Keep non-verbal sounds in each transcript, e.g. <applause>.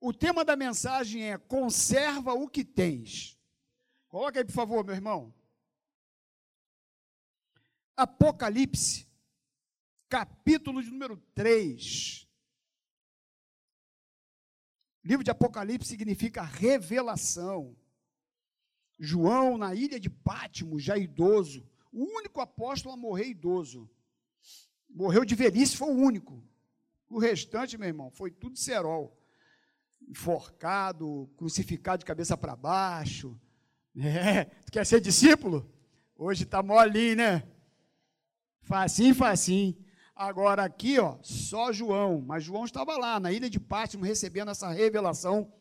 O tema da mensagem é conserva o que tens. Coloca aí, por favor, meu irmão. Apocalipse, capítulo de número 3. livro de Apocalipse significa revelação. João, na ilha de Pátimo, já idoso, o único apóstolo a morrer idoso. Morreu de velhice, foi o único. O restante, meu irmão, foi tudo cerol. Enforcado, crucificado de cabeça para baixo. É, <laughs> tu quer ser discípulo? Hoje está molinho, né? Facinho, facinho. Agora aqui, ó, só João. Mas João estava lá, na ilha de Pátimo, recebendo essa revelação.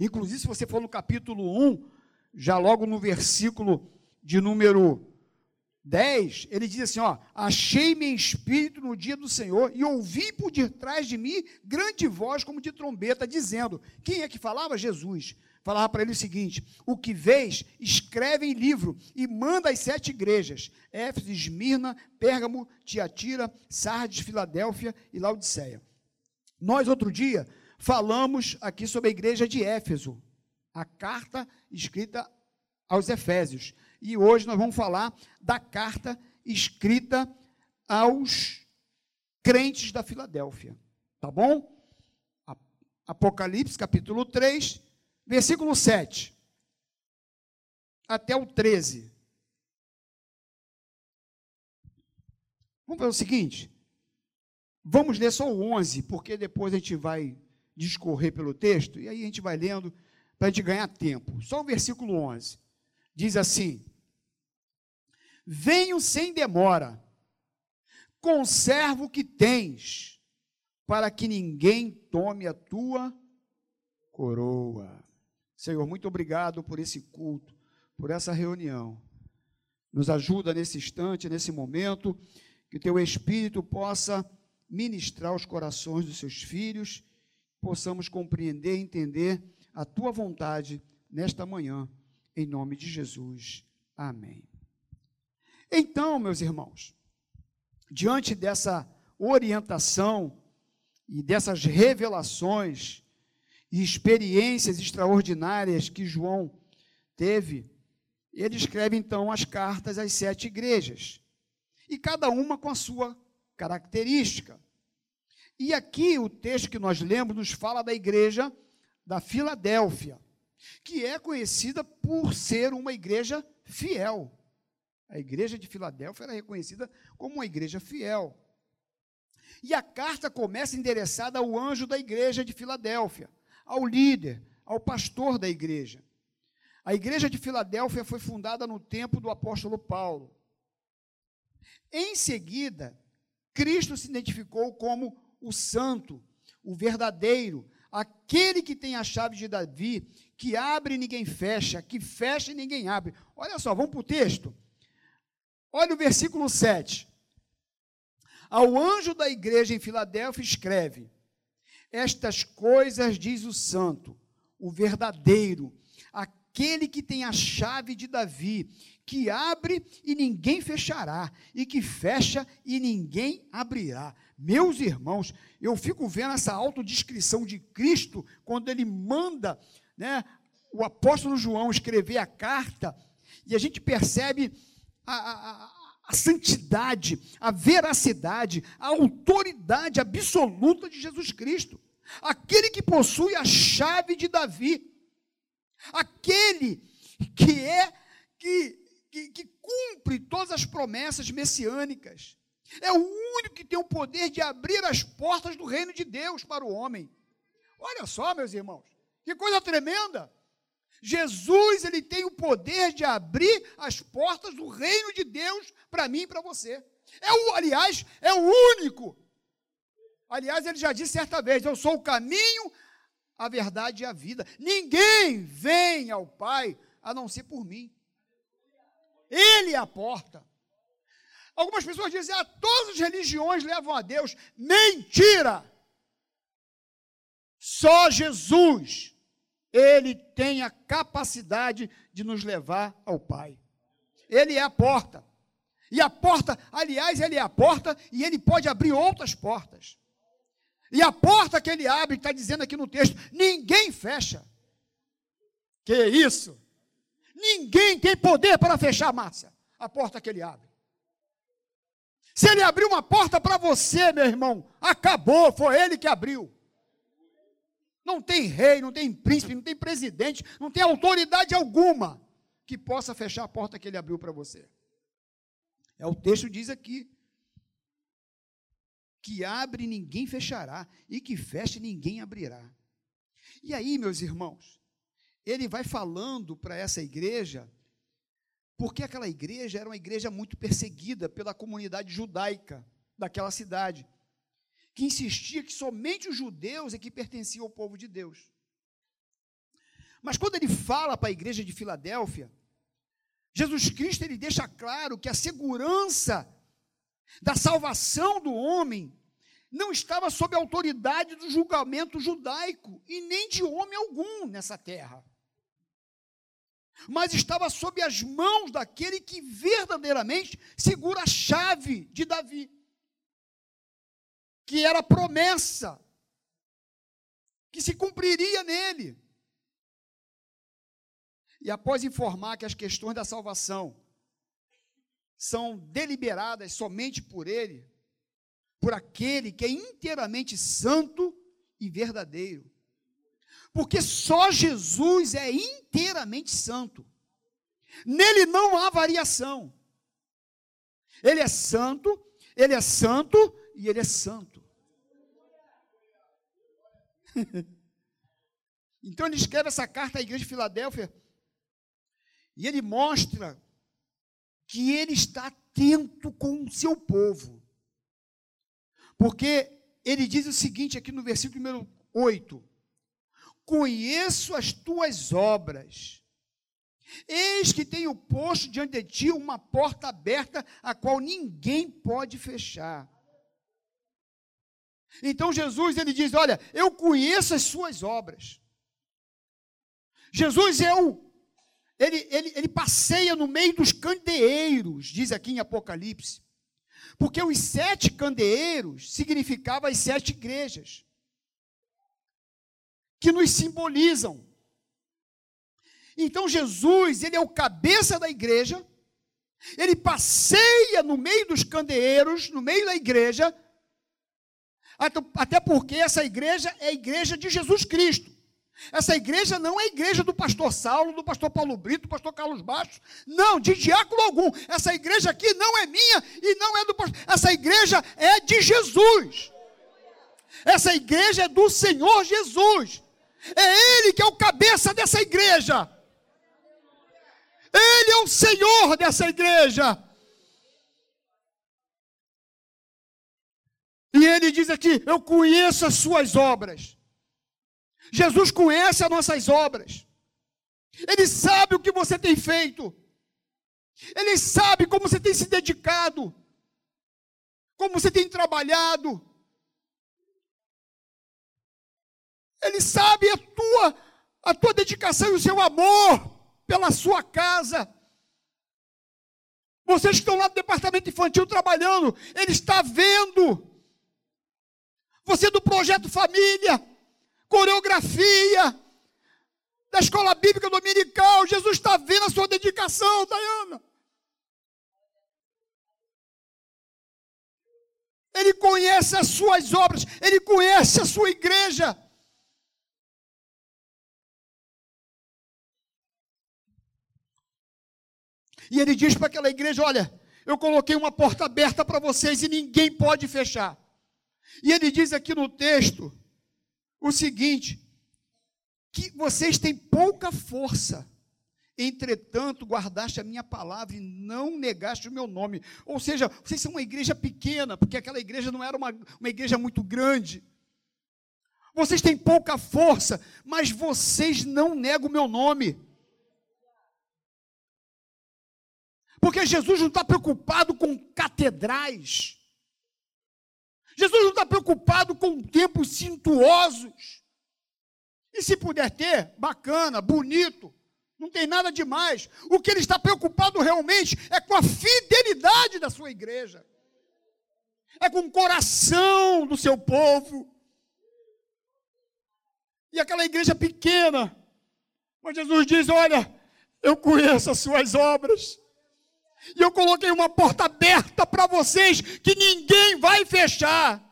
Inclusive, se você for no capítulo 1, já logo no versículo de número 10, ele diz assim: ó, achei-me em espírito no dia do Senhor e ouvi por detrás de mim grande voz como de trombeta, dizendo: Quem é que falava? Jesus. Falava para ele o seguinte: O que vês, escreve em livro e manda às sete igrejas: Éfeso, Esmirna, Pérgamo, Tiatira, Sardes, Filadélfia e Laodiceia. Nós, outro dia, falamos aqui sobre a igreja de Éfeso, a carta escrita aos Efésios e hoje nós vamos falar da carta escrita aos crentes da Filadélfia. Tá bom? Apocalipse, capítulo 3, versículo 7 até o 13. Vamos fazer o seguinte: vamos ler só o 11, porque depois a gente vai discorrer pelo texto, e aí a gente vai lendo para a gente ganhar tempo. Só o versículo 11. Diz assim: Venho sem demora, conserva o que tens, para que ninguém tome a tua coroa. Senhor, muito obrigado por esse culto, por essa reunião. Nos ajuda nesse instante, nesse momento, que teu Espírito possa ministrar os corações dos seus filhos, possamos compreender e entender a tua vontade nesta manhã, em nome de Jesus. Amém. Então, meus irmãos, diante dessa orientação e dessas revelações e experiências extraordinárias que João teve, ele escreve então as cartas às sete igrejas, e cada uma com a sua característica. E aqui o texto que nós lemos nos fala da igreja da Filadélfia, que é conhecida por ser uma igreja fiel. A igreja de Filadélfia era reconhecida como uma igreja fiel. E a carta começa endereçada ao anjo da igreja de Filadélfia, ao líder, ao pastor da igreja. A igreja de Filadélfia foi fundada no tempo do apóstolo Paulo. Em seguida, Cristo se identificou como o santo, o verdadeiro, aquele que tem a chave de Davi, que abre e ninguém fecha, que fecha e ninguém abre. Olha só, vamos para o texto. Olha o versículo 7. Ao anjo da igreja em Filadélfia escreve: Estas coisas diz o santo, o verdadeiro, aquele que tem a chave de Davi, que abre e ninguém fechará, e que fecha e ninguém abrirá. Meus irmãos, eu fico vendo essa autodescrição de Cristo quando ele manda, né, o apóstolo João escrever a carta, e a gente percebe a, a, santidade, a veracidade, a autoridade absoluta de Jesus Cristo. Aquele que possui a chave de Davi. Aquele que é, que, que, que cumpre todas as promessas messiânicas. É o único que tem o poder de abrir as portas do reino de Deus para o homem. Olha só, meus irmãos, que coisa tremenda. Jesus, ele tem o poder de abrir as portas do reino de Deus para mim e para você. É o, aliás, é o único. Aliás, ele já disse certa vez: Eu sou o caminho, a verdade e a vida. Ninguém vem ao Pai a não ser por mim. Ele é a porta. Algumas pessoas dizem: ah, todas as religiões levam a Deus. Mentira! Só Jesus ele tem a capacidade de nos levar ao Pai. Ele é a porta. E a porta, aliás, ele é a porta e ele pode abrir outras portas. E a porta que ele abre, está dizendo aqui no texto, ninguém fecha. Que isso? Ninguém tem poder para fechar, Márcia, a porta que ele abre. Se ele abriu uma porta para você, meu irmão, acabou, foi ele que abriu. Não tem rei, não tem príncipe, não tem presidente, não tem autoridade alguma que possa fechar a porta que ele abriu para você. É o texto diz aqui que abre ninguém fechará e que fecha ninguém abrirá. E aí, meus irmãos, ele vai falando para essa igreja, porque aquela igreja era uma igreja muito perseguida pela comunidade judaica daquela cidade, que insistia que somente os judeus é que pertenciam ao povo de Deus. Mas quando ele fala para a igreja de Filadélfia, Jesus Cristo ele deixa claro que a segurança da salvação do homem não estava sob a autoridade do julgamento judaico e nem de homem algum nessa terra. Mas estava sob as mãos daquele que verdadeiramente segura a chave de Davi, que era promessa que se cumpriria nele. E após informar que as questões da salvação são deliberadas somente por Ele, por aquele que é inteiramente santo e verdadeiro. Porque só Jesus é inteiramente santo. Nele não há variação. Ele é santo, ele é santo e ele é santo. <laughs> então ele escreve essa carta à igreja de Filadélfia e ele mostra que ele está atento com o seu povo. Porque ele diz o seguinte aqui no versículo número 8: Conheço as tuas obras. Eis que tenho posto diante de ti uma porta aberta, a qual ninguém pode fechar. Então Jesus ele diz: Olha, eu conheço as suas obras. Jesus é o ele, ele, ele passeia no meio dos candeeiros, diz aqui em Apocalipse. Porque os sete candeeiros significavam as sete igrejas que nos simbolizam. Então Jesus, ele é o cabeça da igreja, ele passeia no meio dos candeeiros, no meio da igreja, até porque essa igreja é a igreja de Jesus Cristo. Essa igreja não é a igreja do pastor Saulo, do pastor Paulo Brito, do pastor Carlos Bastos, não, de diácono algum. Essa igreja aqui não é minha e não é do pastor. Essa igreja é de Jesus. Essa igreja é do Senhor Jesus. É Ele que é o cabeça dessa igreja. Ele é o Senhor dessa igreja. E ele diz aqui: Eu conheço as suas obras. Jesus conhece as nossas obras. Ele sabe o que você tem feito. Ele sabe como você tem se dedicado. Como você tem trabalhado. Ele sabe a tua a tua dedicação e o seu amor pela sua casa. Vocês que estão lá no departamento infantil trabalhando, ele está vendo. Você do projeto família, coreografia, da escola bíblica dominical. Jesus está vendo a sua dedicação, Dayana. Ele conhece as suas obras, ele conhece a sua igreja. E ele diz para aquela igreja: Olha, eu coloquei uma porta aberta para vocês e ninguém pode fechar. E ele diz aqui no texto: o seguinte: que vocês têm pouca força, entretanto guardaste a minha palavra e não negaste o meu nome. Ou seja, vocês são uma igreja pequena, porque aquela igreja não era uma, uma igreja muito grande. Vocês têm pouca força, mas vocês não negam o meu nome. Porque Jesus não está preocupado com catedrais. Jesus não está preocupado com tempos cintuosos. E se puder ter, bacana, bonito, não tem nada demais. O que ele está preocupado realmente é com a fidelidade da sua igreja, é com o coração do seu povo, E aquela igreja pequena. Mas Jesus diz: Olha, eu conheço as suas obras. E eu coloquei uma porta aberta para vocês que ninguém vai fechar.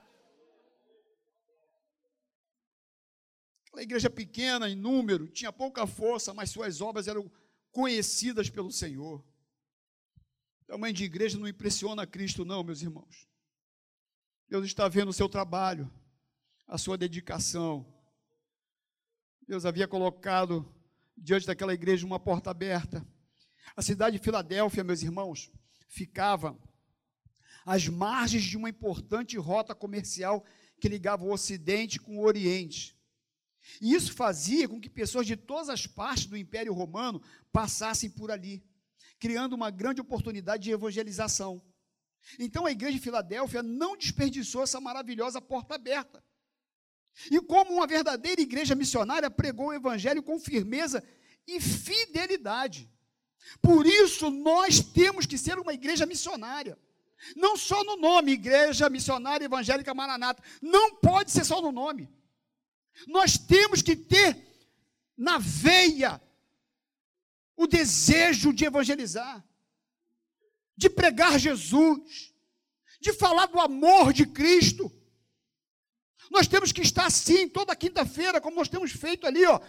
Aquela igreja pequena em número, tinha pouca força, mas suas obras eram conhecidas pelo Senhor. Tamanho de igreja não impressiona Cristo, não, meus irmãos. Deus está vendo o seu trabalho, a sua dedicação. Deus havia colocado diante daquela igreja uma porta aberta. A cidade de Filadélfia, meus irmãos, ficava às margens de uma importante rota comercial que ligava o Ocidente com o Oriente. E isso fazia com que pessoas de todas as partes do Império Romano passassem por ali, criando uma grande oportunidade de evangelização. Então a igreja de Filadélfia não desperdiçou essa maravilhosa porta aberta. E como uma verdadeira igreja missionária, pregou o evangelho com firmeza e fidelidade. Por isso, nós temos que ser uma igreja missionária. Não só no nome, Igreja Missionária Evangélica Maranata. Não pode ser só no nome. Nós temos que ter na veia o desejo de evangelizar, de pregar Jesus, de falar do amor de Cristo. Nós temos que estar assim toda quinta-feira, como nós temos feito ali, ó,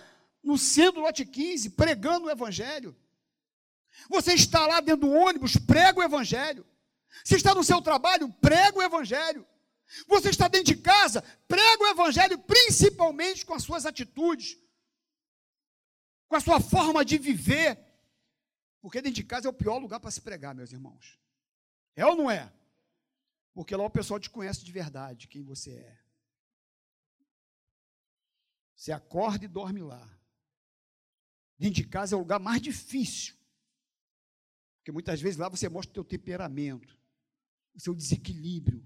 no centro lote 15, pregando o evangelho. Você está lá dentro do ônibus, prega o evangelho. Você está no seu trabalho, prega o evangelho. Você está dentro de casa, prega o evangelho principalmente com as suas atitudes, com a sua forma de viver. Porque dentro de casa é o pior lugar para se pregar, meus irmãos. É ou não é? Porque lá o pessoal te conhece de verdade, quem você é. Você acorda e dorme lá. Dentro de casa é o lugar mais difícil. Porque muitas vezes lá você mostra o teu temperamento, o seu desequilíbrio.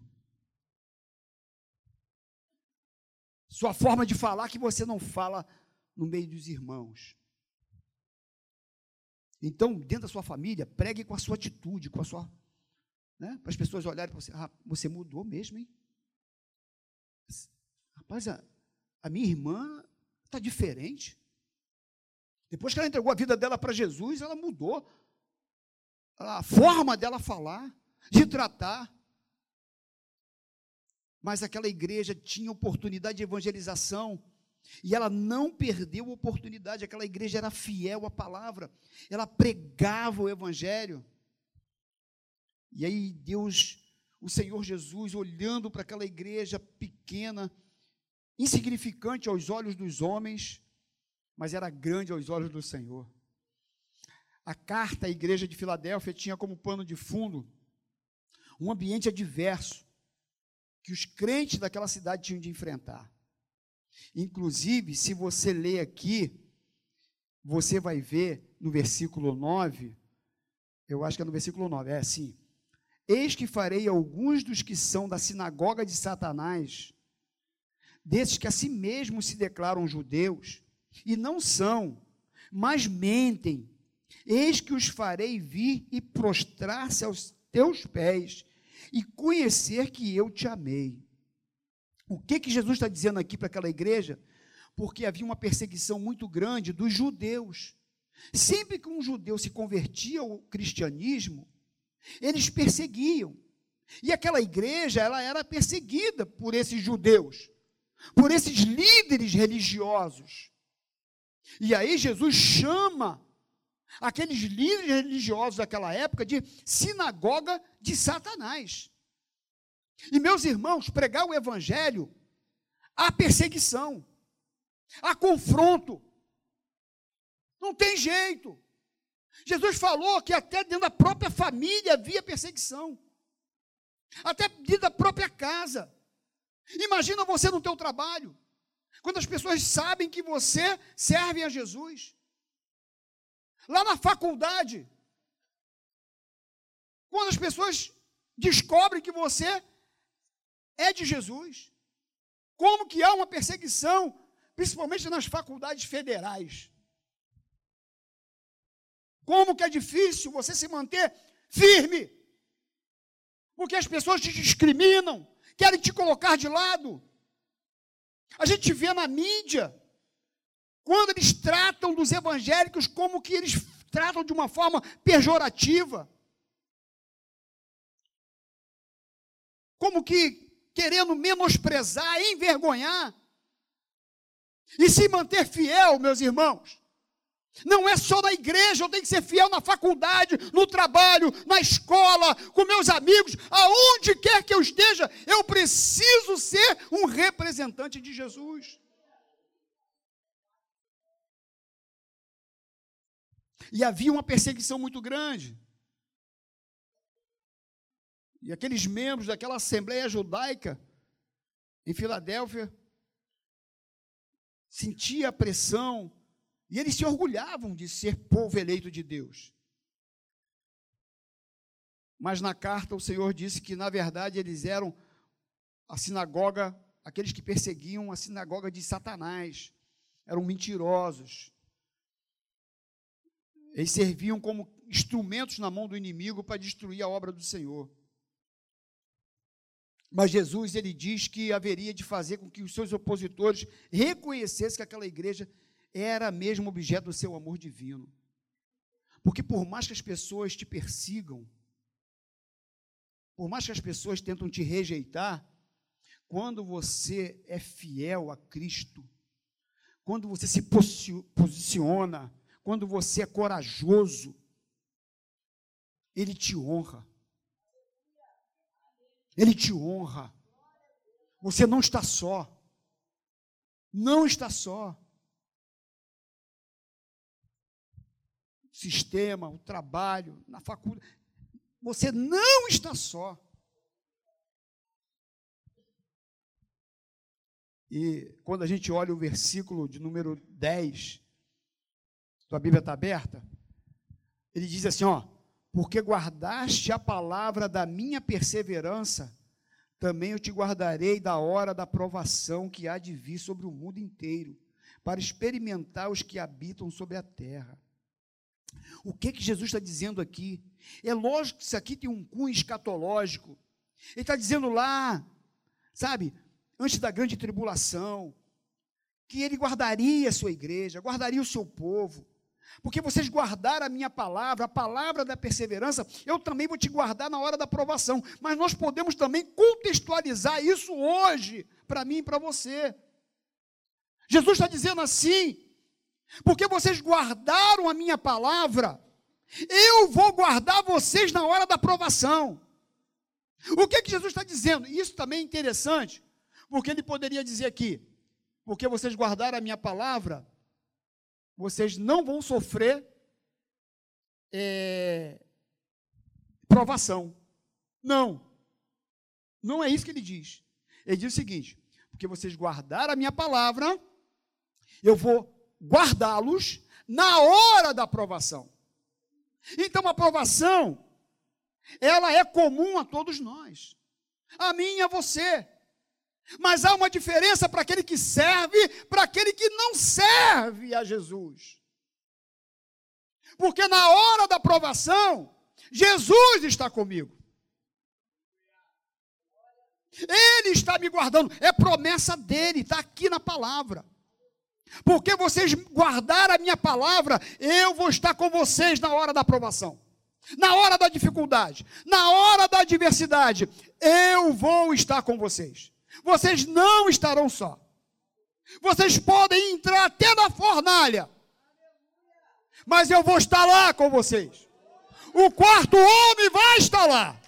Sua forma de falar que você não fala no meio dos irmãos. Então, dentro da sua família, pregue com a sua atitude, com a sua. Né, para as pessoas olharem para você, ah, você mudou mesmo, hein? Rapaz, a, a minha irmã está diferente. Depois que ela entregou a vida dela para Jesus, ela mudou a forma dela falar, de tratar. Mas aquela igreja tinha oportunidade de evangelização. E ela não perdeu a oportunidade, aquela igreja era fiel à palavra, ela pregava o evangelho. E aí Deus, o Senhor Jesus, olhando para aquela igreja pequena, insignificante aos olhos dos homens, mas era grande aos olhos do Senhor. A carta à igreja de Filadélfia tinha como pano de fundo um ambiente adverso que os crentes daquela cidade tinham de enfrentar. Inclusive, se você ler aqui, você vai ver no versículo 9, eu acho que é no versículo 9, é assim: Eis que farei alguns dos que são da sinagoga de Satanás, desses que a si mesmos se declaram judeus, e não são, mas mentem. Eis que os farei vir e prostrar-se aos teus pés, e conhecer que eu te amei. O que, que Jesus está dizendo aqui para aquela igreja? Porque havia uma perseguição muito grande dos judeus. Sempre que um judeu se convertia ao cristianismo, eles perseguiam. E aquela igreja, ela era perseguida por esses judeus, por esses líderes religiosos. E aí Jesus chama aqueles líderes religiosos daquela época de sinagoga de Satanás. E meus irmãos, pregar o evangelho, há perseguição, há confronto. Não tem jeito. Jesus falou que até dentro da própria família havia perseguição. Até dentro da própria casa. Imagina você no teu trabalho, quando as pessoas sabem que você serve a Jesus. Lá na faculdade, quando as pessoas descobrem que você é de Jesus. Como que há uma perseguição, principalmente nas faculdades federais? Como que é difícil você se manter firme? Porque as pessoas te discriminam, querem te colocar de lado. A gente vê na mídia quando eles tratam dos evangélicos como que eles tratam de uma forma pejorativa. Como que querendo menosprezar, envergonhar. E se manter fiel, meus irmãos. Não é só na igreja, eu tenho que ser fiel na faculdade, no trabalho, na escola, com meus amigos, aonde quer que eu esteja, eu preciso ser um representante de Jesus. E havia uma perseguição muito grande. E aqueles membros daquela Assembleia Judaica em Filadélfia sentia a pressão e eles se orgulhavam de ser povo eleito de Deus. Mas na carta o Senhor disse que, na verdade, eles eram a sinagoga, aqueles que perseguiam a sinagoga de Satanás, eram mentirosos. Eles serviam como instrumentos na mão do inimigo para destruir a obra do Senhor. Mas Jesus ele diz que haveria de fazer com que os seus opositores reconhecessem que aquela igreja era mesmo objeto do seu amor divino. Porque por mais que as pessoas te persigam, por mais que as pessoas tentam te rejeitar, quando você é fiel a Cristo, quando você se posiciona, quando você é corajoso, Ele te honra. Ele te honra. Você não está só. Não está só. O sistema, o trabalho, na faculdade. Você não está só. E quando a gente olha o versículo de número 10, tua Bíblia está aberta, ele diz assim: ó, porque guardaste a palavra da minha perseverança, também eu te guardarei da hora da provação que há de vir sobre o mundo inteiro, para experimentar os que habitam sobre a terra. O que que Jesus está dizendo aqui? É lógico que isso aqui tem um cunho escatológico. Ele está dizendo lá, sabe, antes da grande tribulação, que ele guardaria a sua igreja, guardaria o seu povo, porque vocês guardaram a minha palavra, a palavra da perseverança, eu também vou te guardar na hora da provação. Mas nós podemos também contextualizar isso hoje, para mim e para você. Jesus está dizendo assim, porque vocês guardaram a minha palavra, eu vou guardar vocês na hora da provação. O que, que Jesus está dizendo? Isso também é interessante, porque ele poderia dizer aqui, porque vocês guardaram a minha palavra, vocês não vão sofrer é, provação. Não. Não é isso que ele diz. Ele diz o seguinte: porque vocês guardaram a minha palavra, eu vou guardá-los na hora da aprovação. Então a aprovação, ela é comum a todos nós. A mim e a você. Mas há uma diferença para aquele que serve, para aquele que não serve a Jesus. Porque na hora da provação, Jesus está comigo. Ele está me guardando, é promessa dele, está aqui na palavra. Porque vocês guardaram a minha palavra, eu vou estar com vocês na hora da aprovação, na hora da dificuldade, na hora da adversidade, eu vou estar com vocês vocês não estarão só. Vocês podem entrar até na fornalha, mas eu vou estar lá com vocês. O quarto homem vai estar lá.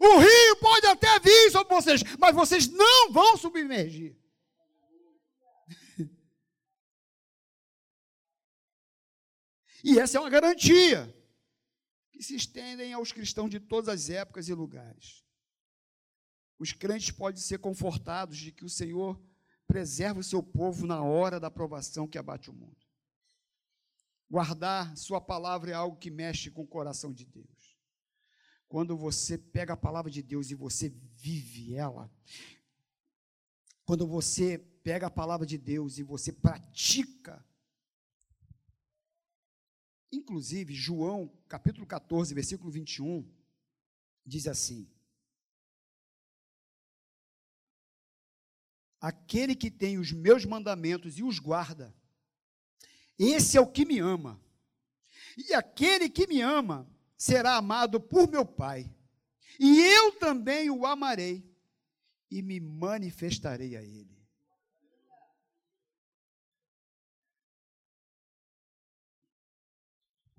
O rio pode até vir sobre vocês, mas vocês não vão submergir. <laughs> E essa é uma garantia que se estendem aos cristãos de todas as épocas e lugares. Os crentes podem ser confortados de que o Senhor preserva o seu povo na hora da provação que abate o mundo. Guardar Sua palavra é algo que mexe com o coração de Deus. Quando você pega a palavra de Deus e você vive ela, quando você pega a palavra de Deus e você pratica Inclusive, João, capítulo 14, versículo 21, diz assim: Aquele que tem os meus mandamentos e os guarda, esse é o que me ama. E aquele que me ama será amado por meu Pai. E eu também o amarei e me manifestarei a ele.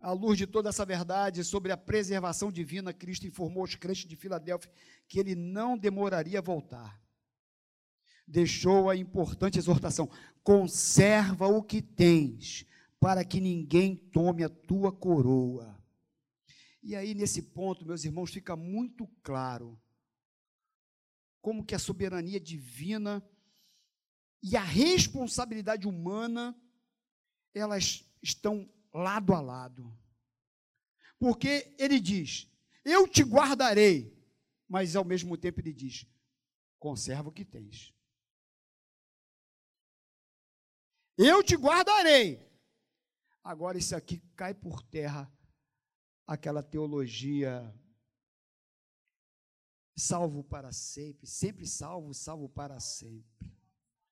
À luz de toda essa verdade sobre a preservação divina, Cristo informou os crentes de Filadélfia que ele não demoraria a voltar. Deixou a importante exortação: conserva o que tens, para que ninguém tome a tua coroa. E aí, nesse ponto, meus irmãos, fica muito claro como que a soberania divina e a responsabilidade humana elas estão lado a lado. Porque ele diz: Eu te guardarei, mas ao mesmo tempo ele diz: Conserva o que tens. Eu te guardarei. Agora, isso aqui cai por terra aquela teologia salvo para sempre, sempre salvo, salvo para sempre.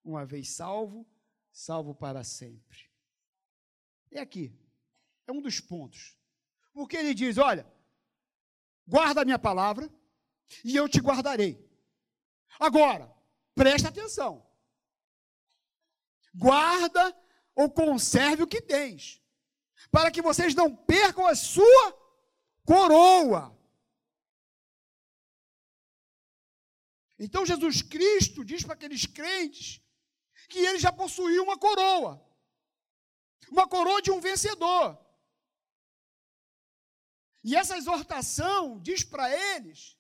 Uma vez salvo, salvo para sempre. É aqui, é um dos pontos. Porque ele diz: olha, guarda a minha palavra e eu te guardarei. Agora, presta atenção. Guarda ou conserve o que tens, para que vocês não percam a sua coroa. Então Jesus Cristo diz para aqueles crentes que ele já possuía uma coroa, uma coroa de um vencedor. E essa exortação diz para eles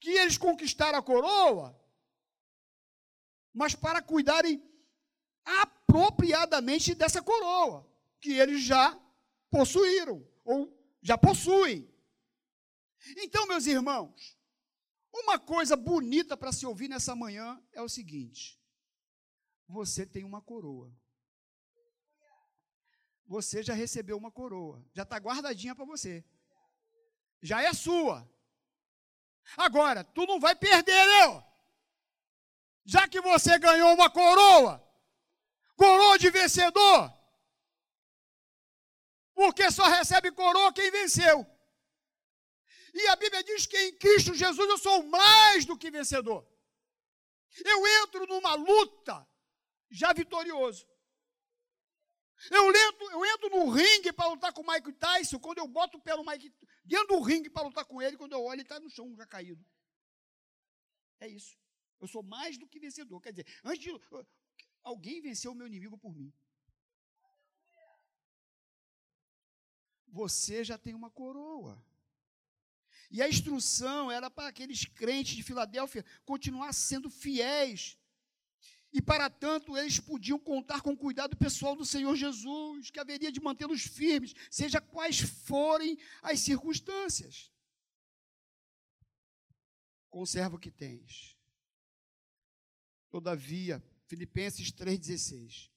que eles conquistaram a coroa, mas para cuidarem apropriadamente dessa coroa, que eles já possuíram, ou já possuem. Então, meus irmãos, uma coisa bonita para se ouvir nessa manhã é o seguinte: você tem uma coroa. Você já recebeu uma coroa, já está guardadinha para você, já é sua. Agora, tu não vai perder, não. Já que você ganhou uma coroa, coroa de vencedor, porque só recebe coroa quem venceu. E a Bíblia diz que em Cristo Jesus eu sou mais do que vencedor. Eu entro numa luta já vitorioso. Eu entro, eu entro no ringue para lutar com o Mike Tyson, quando eu boto o pé no Mike dentro do ringue para lutar com ele, quando eu olho, ele está no chão já caído. É isso. Eu sou mais do que vencedor. Quer dizer, antes de. Alguém venceu o meu inimigo por mim. Você já tem uma coroa. E a instrução era para aqueles crentes de Filadélfia continuar sendo fiéis. E para tanto, eles podiam contar com o cuidado pessoal do Senhor Jesus, que haveria de mantê-los firmes, seja quais forem as circunstâncias. Conserva o que tens. Todavia, Filipenses 3,16.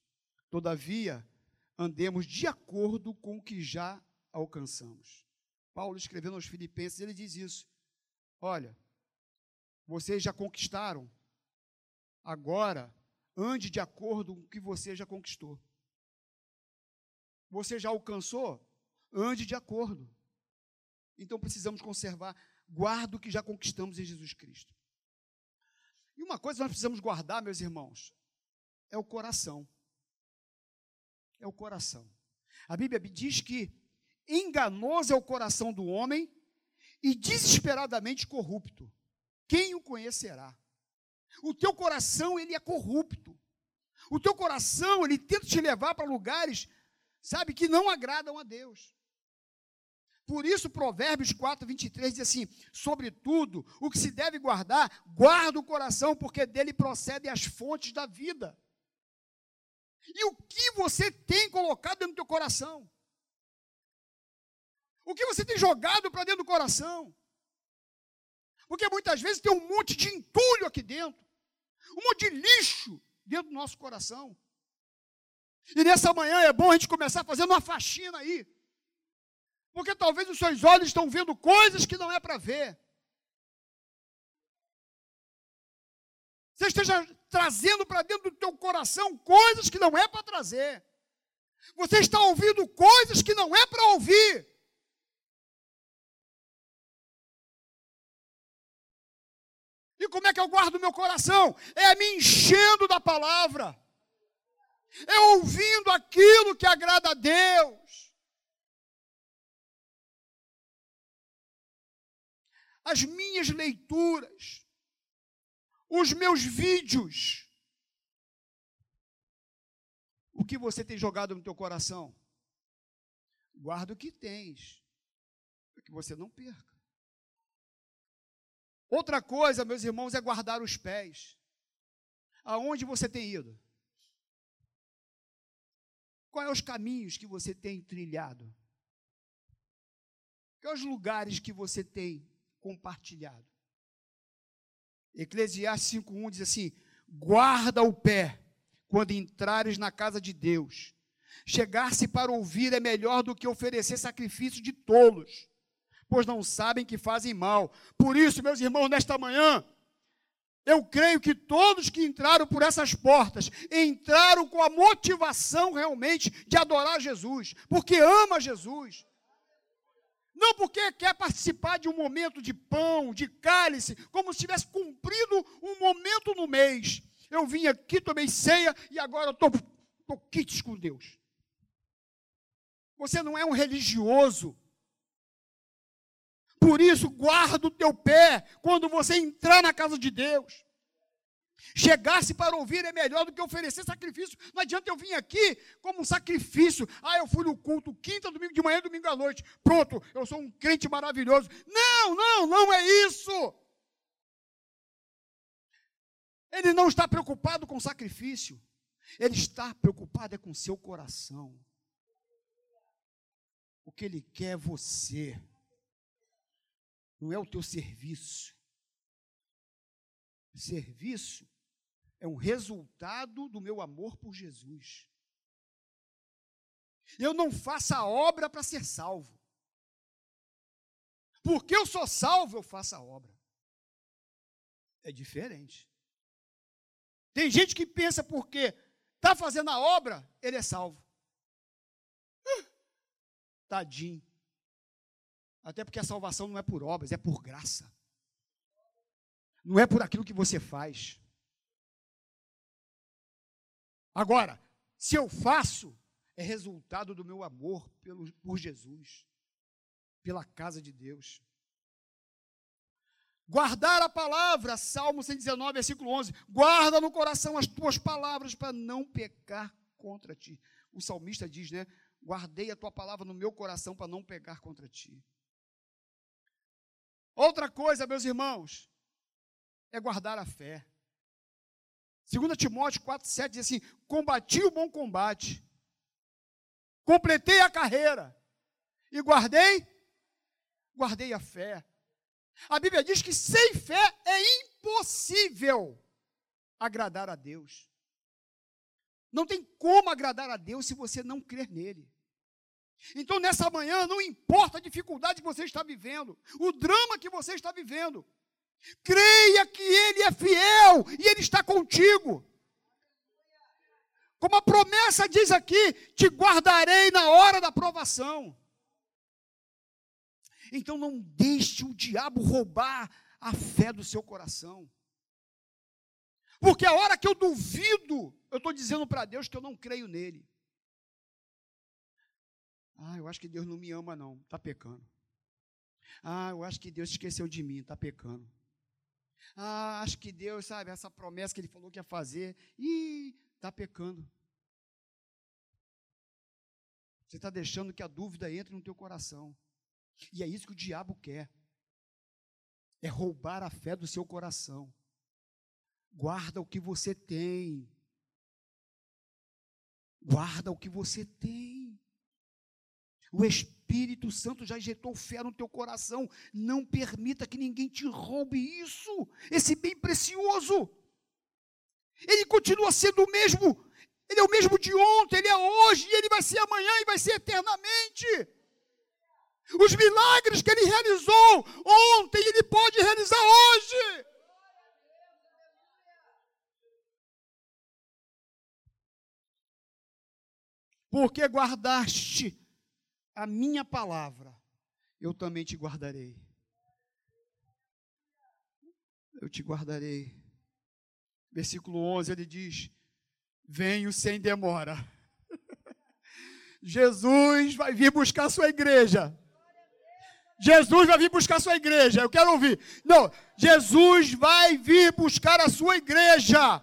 Todavia, andemos de acordo com o que já alcançamos. Paulo escrevendo aos Filipenses, ele diz isso. Olha, vocês já conquistaram, agora ande de acordo com o que você já conquistou. Você já alcançou? Ande de acordo. Então precisamos conservar, guarda o que já conquistamos em Jesus Cristo. E uma coisa nós precisamos guardar, meus irmãos, é o coração. É o coração. A Bíblia diz que enganoso é o coração do homem e desesperadamente corrupto. Quem o conhecerá? O teu coração, ele é corrupto. O teu coração, ele tenta te levar para lugares, sabe, que não agradam a Deus. Por isso, Provérbios 4, 23 diz assim: Sobretudo, o que se deve guardar, guarda o coração, porque dele procedem as fontes da vida. E o que você tem colocado dentro do teu coração? O que você tem jogado para dentro do coração? Porque muitas vezes tem um monte de entulho aqui dentro, um monte de lixo dentro do nosso coração. E nessa manhã é bom a gente começar fazendo uma faxina aí. Porque talvez os seus olhos estão vendo coisas que não é para ver. Você esteja trazendo para dentro do teu coração coisas que não é para trazer. Você está ouvindo coisas que não é para ouvir. E como é que eu guardo meu coração? É me enchendo da palavra. É ouvindo aquilo que agrada a Deus. As minhas leituras, os meus vídeos, o que você tem jogado no teu coração? Guarda o que tens, para que você não perca. Outra coisa, meus irmãos, é guardar os pés. Aonde você tem ido? Quais os caminhos que você tem trilhado? Quais os lugares que você tem compartilhado? Eclesiastes 5:1 diz assim: guarda o pé quando entrares na casa de Deus. Chegar-se para ouvir é melhor do que oferecer sacrifício de tolos pois não sabem que fazem mal. Por isso, meus irmãos, nesta manhã, eu creio que todos que entraram por essas portas entraram com a motivação realmente de adorar Jesus, porque ama Jesus. Não porque quer participar de um momento de pão, de cálice, como se tivesse cumprido um momento no mês. Eu vim aqui, tomei ceia e agora estou quites com Deus. Você não é um religioso. Por isso, guarda o teu pé quando você entrar na casa de Deus. Chegar-se para ouvir é melhor do que oferecer sacrifício. Não adianta eu vir aqui como um sacrifício. Ah, eu fui no culto quinta, domingo de manhã, domingo à noite. Pronto, eu sou um crente maravilhoso. Não, não, não é isso. Ele não está preocupado com sacrifício. Ele está preocupado é com seu coração. O que ele quer é você não é o teu serviço. Serviço é um resultado do meu amor por Jesus. Eu não faço a obra para ser salvo. Porque eu sou salvo, eu faço a obra. É diferente. Tem gente que pensa porque está fazendo a obra, ele é salvo. Tadinho. Até porque a salvação não é por obras, é por graça. Não é por aquilo que você faz. Agora, se eu faço, é resultado do meu amor pelo, por Jesus, pela casa de Deus. Guardar a palavra, Salmo 119, versículo 11. Guarda no coração as tuas palavras para não pecar contra ti. O salmista diz, né? Guardei a tua palavra no meu coração para não pecar contra ti. Outra coisa, meus irmãos, é guardar a fé. 2 Timóteo 4,7 diz assim: Combati o bom combate, completei a carreira e guardei, guardei a fé. A Bíblia diz que sem fé é impossível agradar a Deus. Não tem como agradar a Deus se você não crer nele. Então, nessa manhã, não importa a dificuldade que você está vivendo, o drama que você está vivendo, creia que Ele é fiel e Ele está contigo. Como a promessa diz aqui: te guardarei na hora da provação. Então, não deixe o diabo roubar a fé do seu coração. Porque a hora que eu duvido, eu estou dizendo para Deus que eu não creio nele. Ah, eu acho que Deus não me ama, não. Está pecando. Ah, eu acho que Deus esqueceu de mim. Está pecando. Ah, acho que Deus, sabe, essa promessa que Ele falou que ia fazer. Ih, está pecando. Você está deixando que a dúvida entre no teu coração. E é isso que o diabo quer. É roubar a fé do seu coração. Guarda o que você tem. Guarda o que você tem. O Espírito Santo já injetou fé no teu coração. Não permita que ninguém te roube isso, esse bem precioso. Ele continua sendo o mesmo. Ele é o mesmo de ontem, ele é hoje, e ele vai ser amanhã e vai ser eternamente. Os milagres que ele realizou ontem, ele pode realizar hoje. Porque guardaste a minha palavra, eu também te guardarei. Eu te guardarei. Versículo 11 ele diz: Venho sem demora. <laughs> Jesus vai vir buscar a sua igreja. Jesus vai vir buscar a sua igreja. Eu quero ouvir. Não, Jesus vai vir buscar a sua igreja.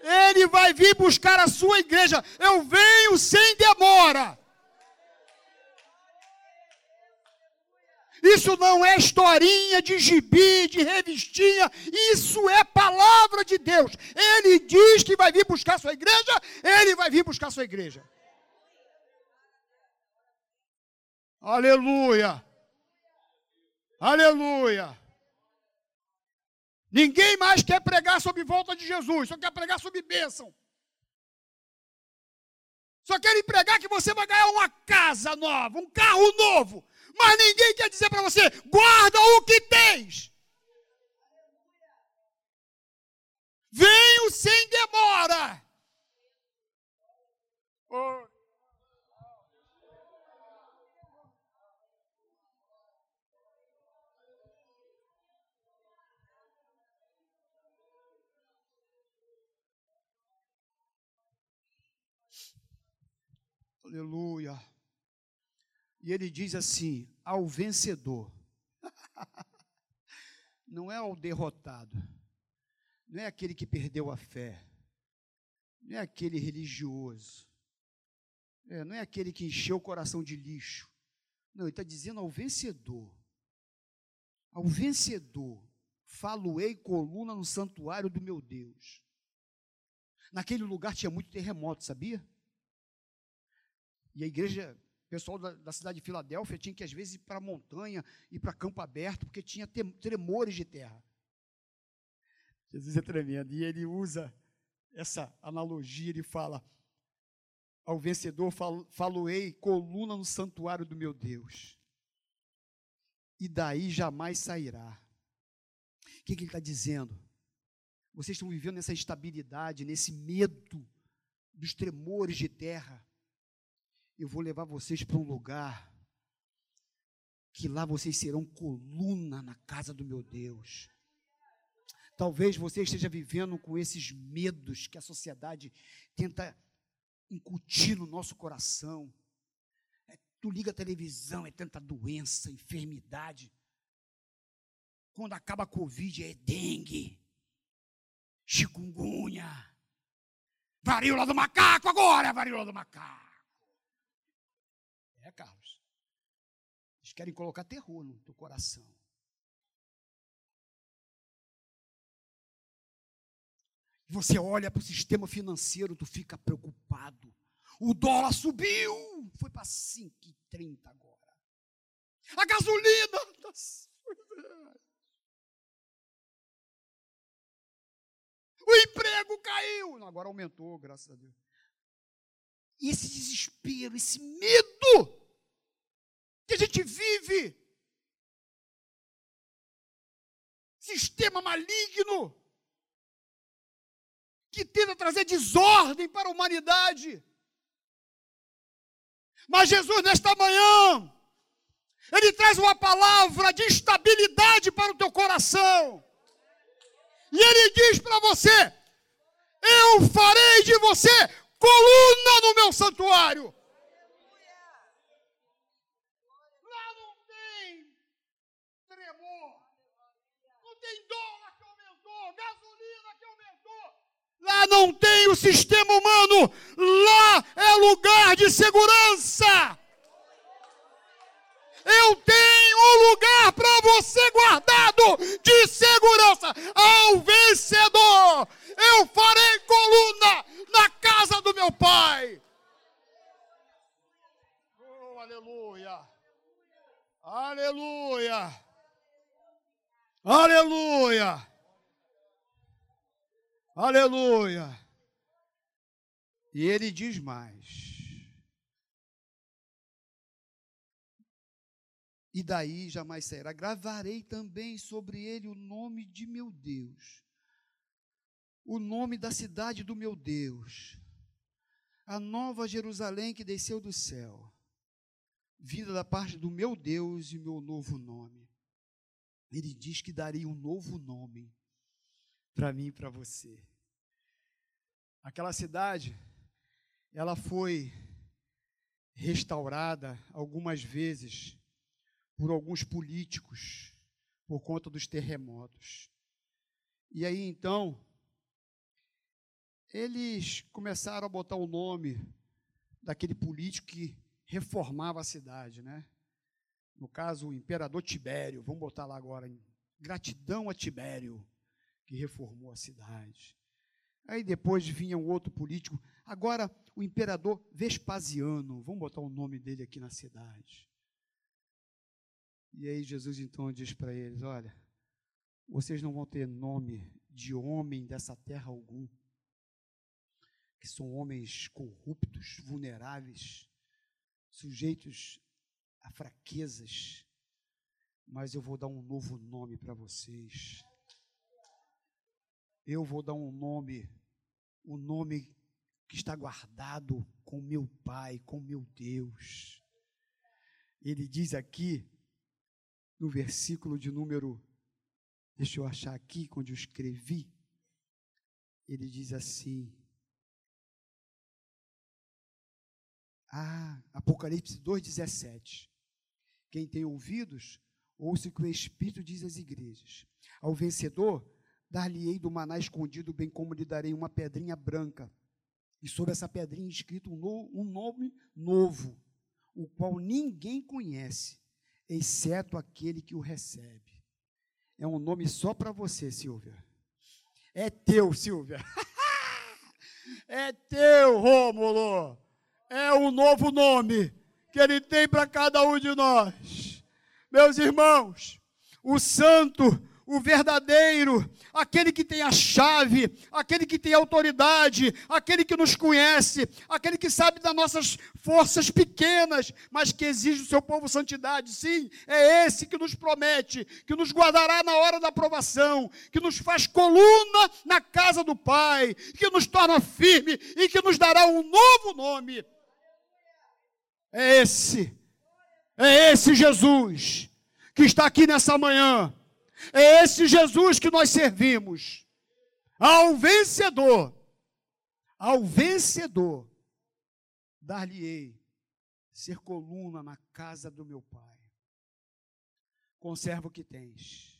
Ele vai vir buscar a sua igreja. Eu venho sem demora. Isso não é historinha de gibi, de revistinha. Isso é palavra de Deus. Ele diz que vai vir buscar sua igreja. Ele vai vir buscar sua igreja. Aleluia. Aleluia. Ninguém mais quer pregar sobre volta de Jesus, só quer pregar sobre bênção. Só querem pregar que você vai ganhar uma casa nova, um carro novo. Mas ninguém quer dizer para você, guarda o que tens. Venho sem demora. Oh. Aleluia. E ele diz assim: ao vencedor, <laughs> não é ao derrotado, não é aquele que perdeu a fé, não é aquele religioso, é, não é aquele que encheu o coração de lixo. Não, ele está dizendo ao vencedor. Ao vencedor, falo-ei coluna no santuário do meu Deus. Naquele lugar tinha muito terremoto, sabia? E a igreja, pessoal da, da, cidade de Filadélfia tinha que, às vezes, ir para a montanha, ir para campo aberto, porque tinha tremores de terra. Jesus é tremendo. E ele usa essa analogia, ele fala: Ao vencedor faloei coluna no santuário do meu Deus, e daí jamais sairá. O que, que ele está dizendo? Vocês estão vivendo nessa instabilidade, nesse medo dos tremores de terra eu vou levar vocês para um lugar que lá vocês serão coluna na casa do meu Deus. Talvez você esteja vivendo com esses medos que a sociedade tenta incutir no nosso coração. É, tu liga a televisão, é tanta doença, enfermidade. Quando acaba a Covid, é dengue, chikungunya, varíola do macaco agora, varíola do macaco. É, Carlos. Eles querem colocar terror no teu coração. Você olha para o sistema financeiro, tu fica preocupado. O dólar subiu, foi para 5,30 agora. A gasolina. O emprego caiu. Agora aumentou, graças a Deus. E esse desespero, esse medo que a gente vive, sistema maligno, que tenta trazer desordem para a humanidade. Mas Jesus, nesta manhã, Ele traz uma palavra de estabilidade para o teu coração. E Ele diz para você: Eu farei de você coluna no meu santuário. Lá não tem tremor, não tem dólar que aumentou, gasolina que aumentou. Lá não tem o sistema humano, lá é lugar de segurança. Eu tenho um lugar para você guardado de segurança ao vencedor. Eu farei coluna na casa do meu pai. Oh, aleluia. Aleluia. Aleluia. Aleluia. E ele diz mais. E daí jamais sairá. Gravarei também sobre ele o nome de meu Deus o nome da cidade do meu Deus, a nova Jerusalém que desceu do céu, vinda da parte do meu Deus e meu novo nome. Ele diz que daria um novo nome para mim e para você. Aquela cidade, ela foi restaurada algumas vezes por alguns políticos por conta dos terremotos. E aí então, eles começaram a botar o nome daquele político que reformava a cidade, né? No caso, o imperador Tibério, vamos botar lá agora, gratidão a Tibério, que reformou a cidade. Aí depois vinha um outro político, agora o imperador Vespasiano, vamos botar o nome dele aqui na cidade. E aí Jesus então diz para eles: Olha, vocês não vão ter nome de homem dessa terra algum, que são homens corruptos, vulneráveis, sujeitos a fraquezas, mas eu vou dar um novo nome para vocês. Eu vou dar um nome, um nome que está guardado com meu Pai, com meu Deus. Ele diz aqui no versículo de número, deixa eu achar aqui, quando eu escrevi, ele diz assim, ah, Apocalipse 2,17, quem tem ouvidos, ouça o que o Espírito diz às igrejas, ao vencedor, dar-lhe-ei do maná escondido, bem como lhe darei uma pedrinha branca, e sobre essa pedrinha escrito um, no, um nome novo, o qual ninguém conhece, exceto aquele que o recebe. É um nome só para você, Silvia. É teu, Silvia. <laughs> é teu, Rômulo. É um novo nome que ele tem para cada um de nós. Meus irmãos, o santo o verdadeiro, aquele que tem a chave, aquele que tem autoridade, aquele que nos conhece, aquele que sabe das nossas forças pequenas, mas que exige do seu povo santidade. Sim, é esse que nos promete, que nos guardará na hora da aprovação, que nos faz coluna na casa do Pai, que nos torna firme e que nos dará um novo nome. É esse, é esse Jesus que está aqui nessa manhã é esse Jesus que nós servimos. Ao vencedor, ao vencedor, dar-lhe-ei ser coluna na casa do meu Pai. Conserva o que tens.